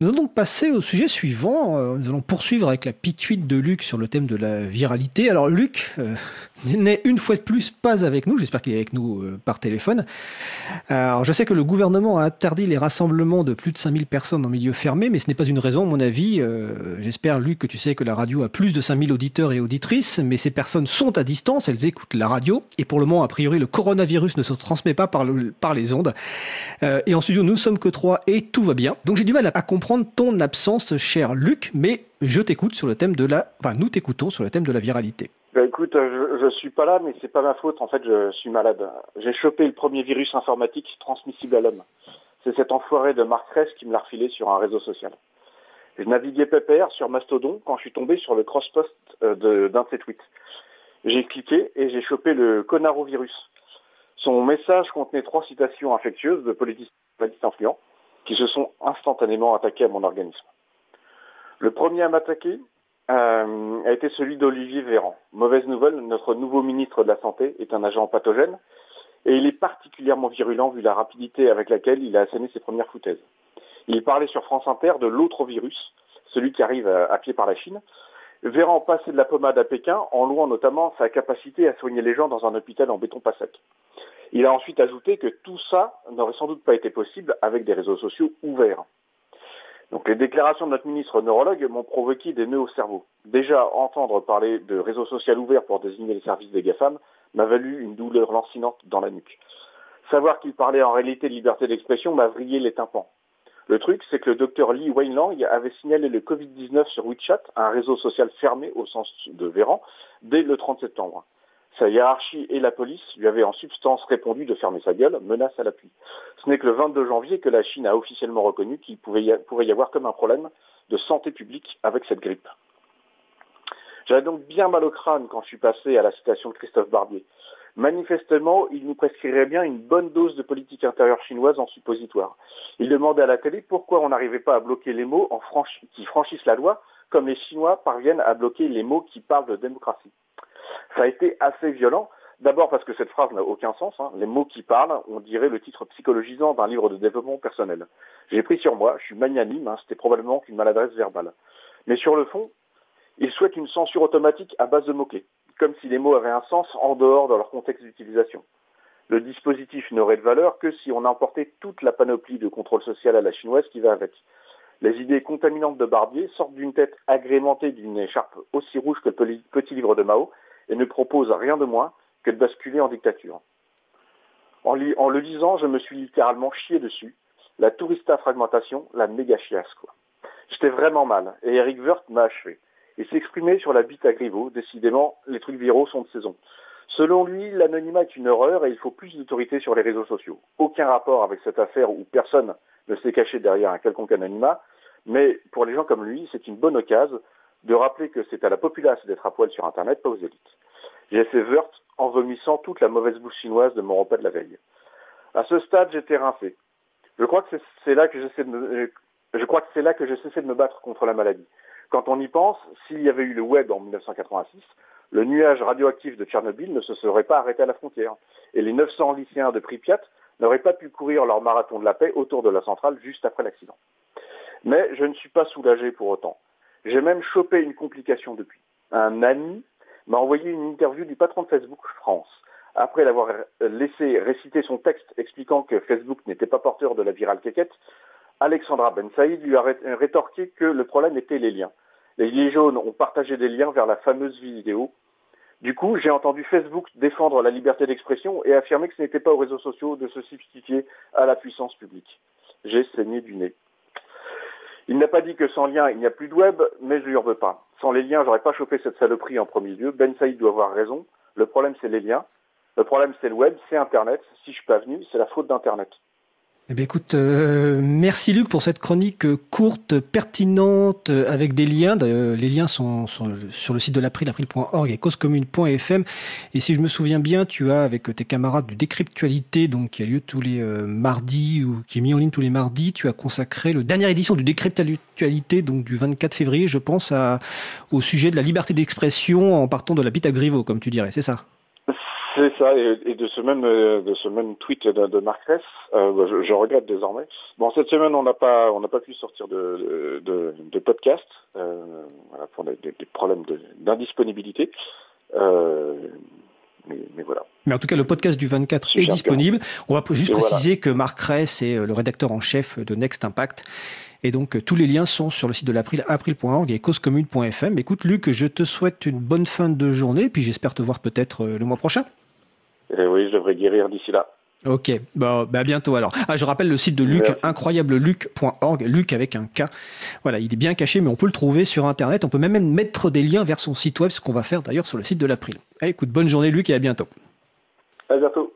Nous allons donc passer au sujet suivant. Euh, nous allons poursuivre avec la pituite de Luc sur le thème de la viralité. Alors Luc euh, n'est une fois de plus pas avec nous. J'espère qu'il est avec nous euh, par téléphone. Alors je sais que le gouvernement a interdit les rassemblements de plus de 5000 personnes en milieu fermé, mais ce n'est pas une raison à mon avis. J'espère Luc que tu sais que la radio a plus de 5000 auditeurs et auditrices, mais ces personnes sont à distance, elles écoutent la radio. Et pour le moment, a priori, le coronavirus ne se transmet pas par, le, par les ondes. et en studio, nous sommes que trois et tout va bien. Donc j'ai du mal à comprendre ton absence, cher Luc, mais je t'écoute sur le thème de la... Enfin, nous t'écoutons sur le thème de la viralité. Bah écoute, je, je suis pas là, mais c'est pas ma faute. En fait, je suis malade. J'ai chopé le premier virus informatique transmissible à l'homme. C'est cet enfoiré de Marc Ress qui me l'a refilé sur un réseau social. Je naviguais pépère sur Mastodon quand je suis tombé sur le cross-post euh, d'un de ses tweets. J'ai cliqué et j'ai chopé le conarovirus. Son message contenait trois citations infectieuses de politiciens influents qui se sont instantanément attaqués à mon organisme. Le premier à m'attaquer euh, a été celui d'Olivier Véran. Mauvaise nouvelle, notre nouveau ministre de la Santé est un agent pathogène et il est particulièrement virulent vu la rapidité avec laquelle il a asséné ses premières foutaises. Il parlait sur France Inter de l'autre virus, celui qui arrive à, pied par la Chine. Véran passait de la pommade à Pékin en louant notamment sa capacité à soigner les gens dans un hôpital en béton pas sec. Il a ensuite ajouté que tout ça n'aurait sans doute pas été possible avec des réseaux sociaux ouverts. Donc les déclarations de notre ministre neurologue m'ont provoqué des nœuds au cerveau. Déjà, entendre parler de réseaux sociaux ouverts pour désigner les services des GAFAM m'a valu une douleur lancinante dans la nuque. Savoir qu'il parlait en réalité de liberté d'expression m'a vrillé les tympans. Le truc, c'est que le docteur Li Weinlang avait signalé le Covid-19 sur WeChat, un réseau social fermé au sens de Véran, dès le 30 septembre. Sa hiérarchie et la police lui avaient en substance répondu de fermer sa gueule, menace à l'appui. Ce n'est que le 22 janvier que la Chine a officiellement reconnu qu'il pourrait y avoir comme un problème de santé publique avec cette grippe. J'avais donc bien mal au crâne quand je suis passé à la citation de Christophe Barbier. Manifestement, il nous prescrirait bien une bonne dose de politique intérieure chinoise en suppositoire. Il demandait à la télé pourquoi on n'arrivait pas à bloquer les mots qui franchissent la loi, comme les Chinois parviennent à bloquer les mots qui parlent de démocratie. Ça a été assez violent. D'abord parce que cette phrase n'a aucun sens. Hein. Les mots qui parlent, on dirait le titre psychologisant d'un livre de développement personnel. J'ai pris sur moi, je suis magnanime, hein, c'était probablement qu'une maladresse verbale. Mais sur le fond, il souhaite une censure automatique à base de mots-clés, comme si les mots avaient un sens en dehors de leur contexte d'utilisation. Le dispositif n'aurait de valeur que si on importait toute la panoplie de contrôle social à la chinoise qui va avec. Les idées contaminantes de Barbier sortent d'une tête agrémentée d'une écharpe aussi rouge que le petit livre de Mao et ne propose rien de moins que de basculer en dictature. En, le lisant, je me suis littéralement chié dessus. La tourista fragmentation, la méga chiasse, quoi. J'étais vraiment mal, et Eric Wirth m'a achevé. Il s'exprimait sur la bite à Griveaux. Décidément, les trucs viraux sont de saison. Selon lui, l'anonymat est une horreur et il faut plus d'autorité sur les réseaux sociaux. Aucun rapport avec cette affaire où personne ne s'est caché derrière un quelconque anonymat, mais pour les gens comme lui, c'est une bonne occasion de rappeler que c'est à la populace d'être à poil sur Internet, pas aux élites. J'ai fait Wurt en vomissant toute la mauvaise bouche chinoise de mon repas de la veille. À ce stade, j'étais rincé. Je crois que c'est là que je crois que c'est là que j'ai cessé de me battre contre la maladie. Quand on y pense, s'il y avait eu le web en 1986, le nuage radioactif de Tchernobyl ne se serait pas arrêté à la frontière. Et les 900 lycéens de Pripyat n'auraient pas pu courir leur marathon de la paix autour de la centrale juste après l'accident. Mais je ne suis pas soulagé pour autant. J'ai même chopé une complication depuis. Un ami m'a envoyé une interview du patron de Facebook France. Après l'avoir laissé réciter son texte expliquant que Facebook n'était pas porteur de la virale quéquette, Alexandra Ben Saïd lui a rétorqué que le problème était les liens. Les Gilets jaunes ont partagé des liens vers la fameuse vidéo. Du coup, j'ai entendu Facebook défendre la liberté d'expression et affirmer que ce n'était pas aux réseaux sociaux de se substituer à la puissance publique. J'ai saigné du nez. Il n'a pas dit que sans lien, il n'y a plus de web, mais je lui en veux pas. Sans les liens, j'aurais pas chopé cette saloperie en premier lieu. Ben Saïd doit avoir raison. Le problème, c'est les liens. Le problème, c'est le web, c'est Internet. Si je suis pas venu, c'est la faute d'Internet. Eh bien, écoute, euh, merci Luc pour cette chronique courte, pertinente, avec des liens. les liens sont, sur le site de l'April, april.org et causecommune.fm. Et si je me souviens bien, tu as avec tes camarades du Décryptualité, donc qui a lieu tous les euh, mardis ou qui est mis en ligne tous les mardis, tu as consacré le dernière édition du Décryptualité, donc du 24 février, je pense, au sujet de la liberté d'expression en partant de la bite à comme tu dirais, c'est ça? C'est ça, et, de ce même de ce même tweet de, de Marc Ress, bah, je, regrette désormais. Bon, cette semaine, on n'a pas on n'a pas pu sortir de de, podcast, voilà, pour des, des problèmes d'indisponibilité. Mais, voilà. Mais en tout cas, le podcast du 24 est disponible. On va juste préciser que Marc Ress est le rédacteur en chef de Next Impact. Et donc, euh, tous les liens sont sur le site de l'April, april.org et causecommune.fm. Écoute, Luc, je te souhaite une bonne fin de journée, puis j'espère te voir peut-être euh, le mois prochain. Eh oui, je devrais guérir d'ici là. Ok, bah, bah, à bientôt alors. Ah, je rappelle le site de Luc, incroyableluc.org, Luc avec un K. Voilà, il est bien caché, mais on peut le trouver sur Internet. On peut même mettre des liens vers son site web, ce qu'on va faire d'ailleurs sur le site de l'April. Écoute, bonne journée Luc et à bientôt. À bientôt.